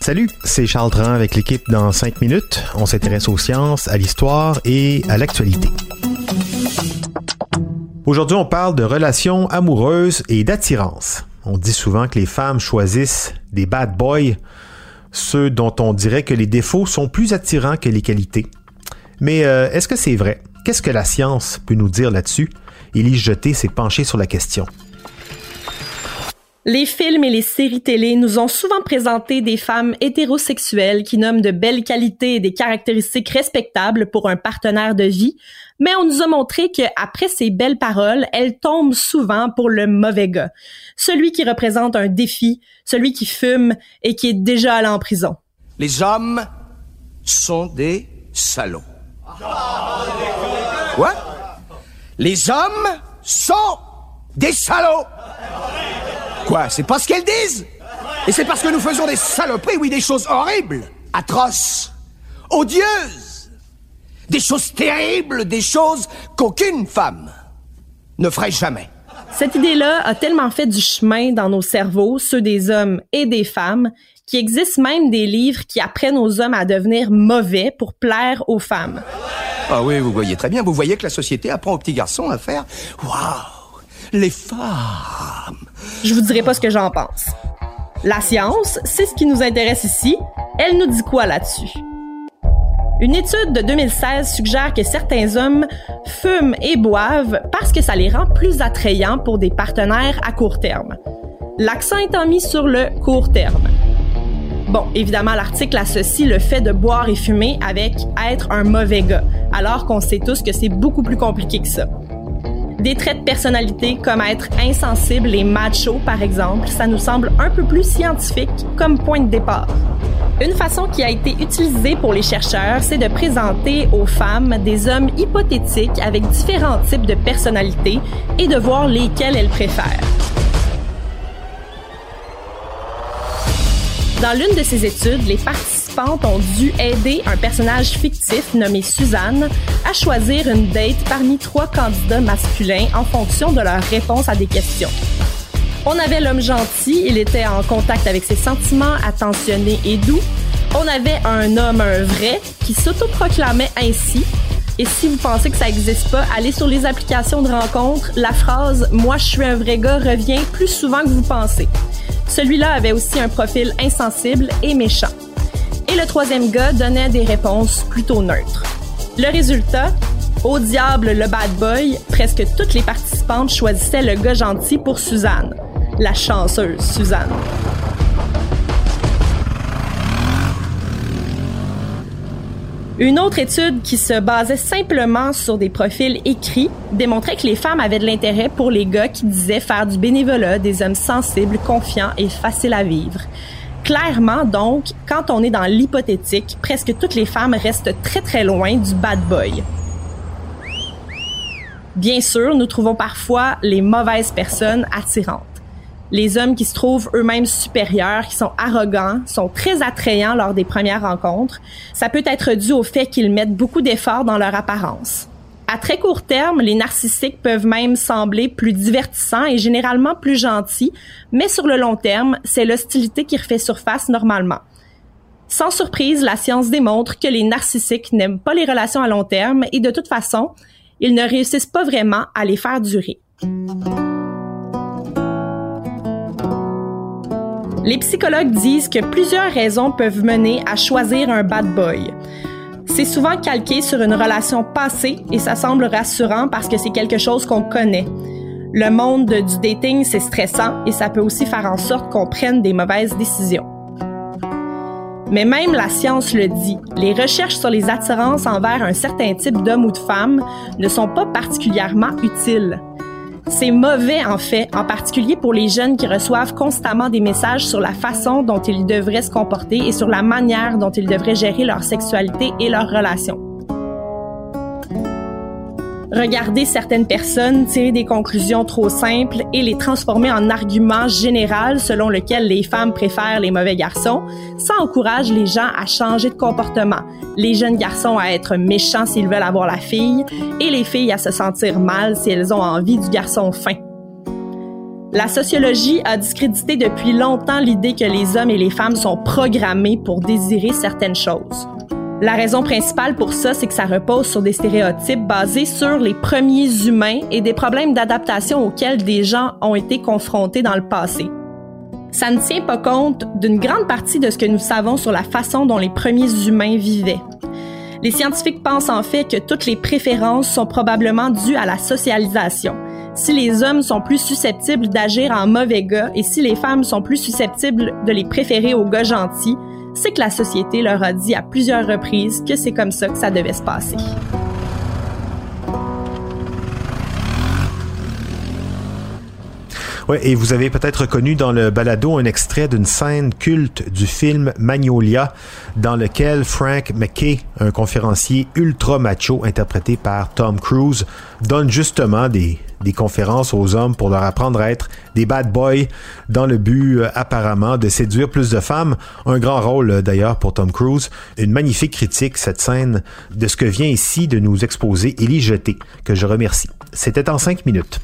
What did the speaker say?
Salut, c'est Charles Dran avec l'équipe dans 5 minutes. On s'intéresse aux sciences, à l'histoire et à l'actualité. Aujourd'hui, on parle de relations amoureuses et d'attirance. On dit souvent que les femmes choisissent des bad boys, ceux dont on dirait que les défauts sont plus attirants que les qualités. Mais euh, est-ce que c'est vrai? Qu'est-ce que la science peut nous dire là-dessus? Élise Jeté s'est penchée sur la question. Les films et les séries télé nous ont souvent présenté des femmes hétérosexuelles qui nomment de belles qualités et des caractéristiques respectables pour un partenaire de vie, mais on nous a montré qu'après ces belles paroles, elles tombent souvent pour le mauvais gars, celui qui représente un défi, celui qui fume et qui est déjà allé en prison. Les hommes sont des salauds. Quoi? Les hommes sont des salauds Quoi C'est pas ce qu'elles disent? Et c'est parce que nous faisons des saloperies, oui, des choses horribles, atroces, odieuses, des choses terribles, des choses qu'aucune femme ne ferait jamais. Cette idée-là a tellement fait du chemin dans nos cerveaux, ceux des hommes et des femmes, qu'il existe même des livres qui apprennent aux hommes à devenir mauvais pour plaire aux femmes. Ah oui, vous voyez très bien, vous voyez que la société apprend aux petits garçons à faire Waouh, les femmes je vous dirai pas ce que j'en pense. La science, c'est ce qui nous intéresse ici. Elle nous dit quoi là-dessus? Une étude de 2016 suggère que certains hommes fument et boivent parce que ça les rend plus attrayants pour des partenaires à court terme. L'accent étant mis sur le court terme. Bon, évidemment, l'article associe le fait de boire et fumer avec être un mauvais gars, alors qu'on sait tous que c'est beaucoup plus compliqué que ça. Des traits de personnalité comme être insensible et macho, par exemple, ça nous semble un peu plus scientifique comme point de départ. Une façon qui a été utilisée pour les chercheurs, c'est de présenter aux femmes des hommes hypothétiques avec différents types de personnalités et de voir lesquels elles préfèrent. Dans l'une de ces études, les participantes ont dû aider un personnage fictif nommé Suzanne à choisir une date parmi trois candidats masculins en fonction de leur réponse à des questions. On avait l'homme gentil, il était en contact avec ses sentiments, attentionné et doux. On avait un homme, un vrai, qui s'autoproclamait ainsi. Et si vous pensez que ça n'existe pas, allez sur les applications de rencontres. La phrase Moi je suis un vrai gars revient plus souvent que vous pensez. Celui-là avait aussi un profil insensible et méchant. Et le troisième gars donnait des réponses plutôt neutres. Le résultat, au diable le bad boy, presque toutes les participantes choisissaient le gars gentil pour Suzanne, la chanceuse Suzanne. Une autre étude qui se basait simplement sur des profils écrits démontrait que les femmes avaient de l'intérêt pour les gars qui disaient faire du bénévolat, des hommes sensibles, confiants et faciles à vivre. Clairement, donc, quand on est dans l'hypothétique, presque toutes les femmes restent très très loin du bad boy. Bien sûr, nous trouvons parfois les mauvaises personnes attirantes les hommes qui se trouvent eux-mêmes supérieurs, qui sont arrogants, sont très attrayants lors des premières rencontres. Ça peut être dû au fait qu'ils mettent beaucoup d'efforts dans leur apparence. À très court terme, les narcissiques peuvent même sembler plus divertissants et généralement plus gentils, mais sur le long terme, c'est l'hostilité qui refait surface normalement. Sans surprise, la science démontre que les narcissiques n'aiment pas les relations à long terme et de toute façon, ils ne réussissent pas vraiment à les faire durer. Les psychologues disent que plusieurs raisons peuvent mener à choisir un bad boy. C'est souvent calqué sur une relation passée et ça semble rassurant parce que c'est quelque chose qu'on connaît. Le monde du dating, c'est stressant et ça peut aussi faire en sorte qu'on prenne des mauvaises décisions. Mais même la science le dit, les recherches sur les attirances envers un certain type d'homme ou de femme ne sont pas particulièrement utiles. C'est mauvais en fait, en particulier pour les jeunes qui reçoivent constamment des messages sur la façon dont ils devraient se comporter et sur la manière dont ils devraient gérer leur sexualité et leurs relations regarder certaines personnes tirer des conclusions trop simples et les transformer en arguments général selon lequel les femmes préfèrent les mauvais garçons, ça encourage les gens à changer de comportement, les jeunes garçons à être méchants s'ils veulent avoir la fille et les filles à se sentir mal si elles ont envie du garçon fin. La sociologie a discrédité depuis longtemps l'idée que les hommes et les femmes sont programmés pour désirer certaines choses. La raison principale pour ça, c'est que ça repose sur des stéréotypes basés sur les premiers humains et des problèmes d'adaptation auxquels des gens ont été confrontés dans le passé. Ça ne tient pas compte d'une grande partie de ce que nous savons sur la façon dont les premiers humains vivaient. Les scientifiques pensent en fait que toutes les préférences sont probablement dues à la socialisation. Si les hommes sont plus susceptibles d'agir en mauvais gars et si les femmes sont plus susceptibles de les préférer aux gars gentils, c'est que la société leur a dit à plusieurs reprises que c'est comme ça que ça devait se passer. Ouais, et vous avez peut-être reconnu dans le balado un extrait d'une scène culte du film Magnolia, dans lequel Frank McKay, un conférencier ultra macho interprété par Tom Cruise, donne justement des, conférences aux hommes pour leur apprendre à être des bad boys dans le but euh, apparemment de séduire plus de femmes. Un grand rôle euh, d'ailleurs pour Tom Cruise. Une magnifique critique, cette scène, de ce que vient ici de nous exposer Élie Jeté, que je remercie. C'était en cinq minutes.